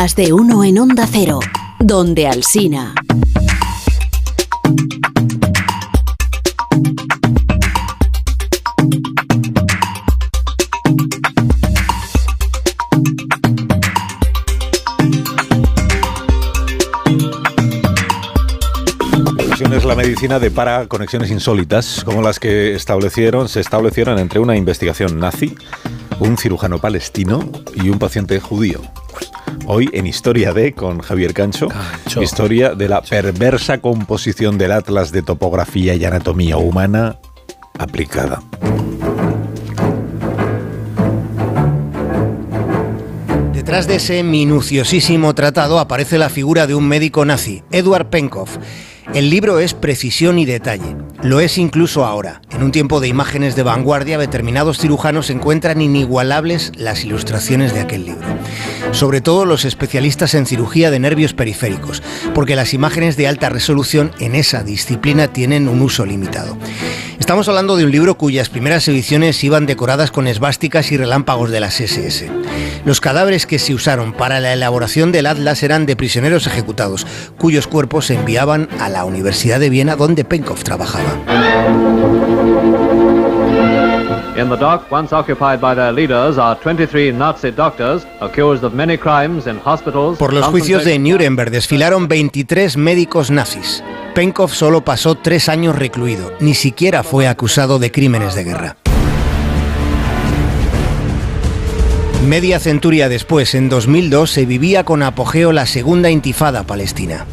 Más de uno en Onda Cero, donde Alsina. la medicina de para conexiones insólitas, como las que establecieron, se establecieron entre una investigación nazi, un cirujano palestino y un paciente judío. Hoy en Historia de con Javier Cancho, historia de la perversa composición del Atlas de Topografía y Anatomía Humana aplicada. Detrás de ese minuciosísimo tratado aparece la figura de un médico nazi, Eduard Penkov el libro es precisión y detalle. Lo es incluso ahora. En un tiempo de imágenes de vanguardia, determinados cirujanos encuentran inigualables las ilustraciones de aquel libro. Sobre todo los especialistas en cirugía de nervios periféricos, porque las imágenes de alta resolución en esa disciplina tienen un uso limitado. Estamos hablando de un libro cuyas primeras ediciones iban decoradas con esvásticas y relámpagos de las SS. Los cadáveres que se usaron para la elaboración del atlas eran de prisioneros ejecutados, cuyos cuerpos se enviaban a la Universidad de Viena donde Penkov trabajaba. Por los juicios de Nuremberg desfilaron 23 médicos nazis. Penkov solo pasó tres años recluido, ni siquiera fue acusado de crímenes de guerra. Media centuria después, en 2002, se vivía con apogeo la segunda intifada palestina.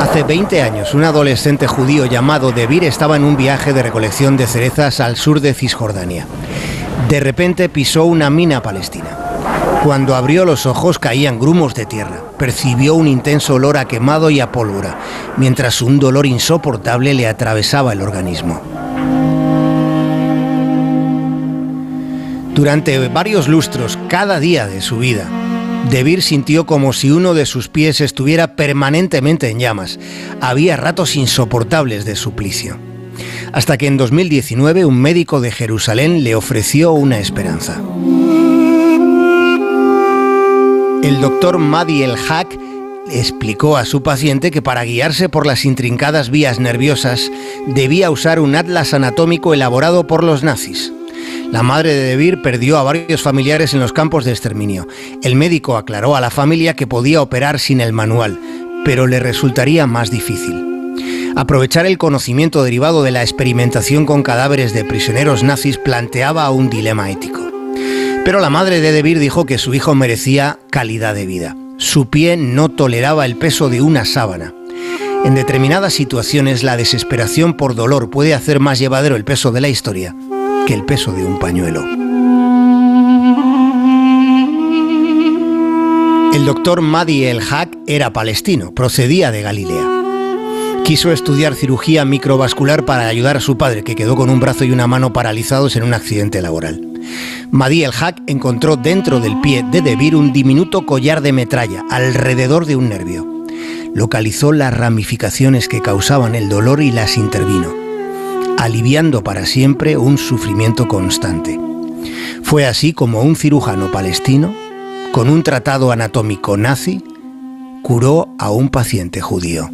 Hace 20 años, un adolescente judío llamado Debir estaba en un viaje de recolección de cerezas al sur de Cisjordania. De repente pisó una mina palestina. Cuando abrió los ojos caían grumos de tierra. Percibió un intenso olor a quemado y a pólvora, mientras un dolor insoportable le atravesaba el organismo. Durante varios lustros, cada día de su vida, Debir sintió como si uno de sus pies estuviera permanentemente en llamas. Había ratos insoportables de suplicio. Hasta que en 2019 un médico de Jerusalén le ofreció una esperanza. El doctor Madi El Haq explicó a su paciente que para guiarse por las intrincadas vías nerviosas debía usar un atlas anatómico elaborado por los nazis. La madre de Debir perdió a varios familiares en los campos de exterminio. El médico aclaró a la familia que podía operar sin el manual, pero le resultaría más difícil. Aprovechar el conocimiento derivado de la experimentación con cadáveres de prisioneros nazis planteaba un dilema ético. Pero la madre de Debir dijo que su hijo merecía calidad de vida. Su pie no toleraba el peso de una sábana. En determinadas situaciones la desesperación por dolor puede hacer más llevadero el peso de la historia el peso de un pañuelo. El doctor Madi El Haq era palestino, procedía de Galilea. Quiso estudiar cirugía microvascular para ayudar a su padre, que quedó con un brazo y una mano paralizados en un accidente laboral. Madi El Haq encontró dentro del pie de Debir un diminuto collar de metralla, alrededor de un nervio. Localizó las ramificaciones que causaban el dolor y las intervino aliviando para siempre un sufrimiento constante. Fue así como un cirujano palestino, con un tratado anatómico nazi, curó a un paciente judío.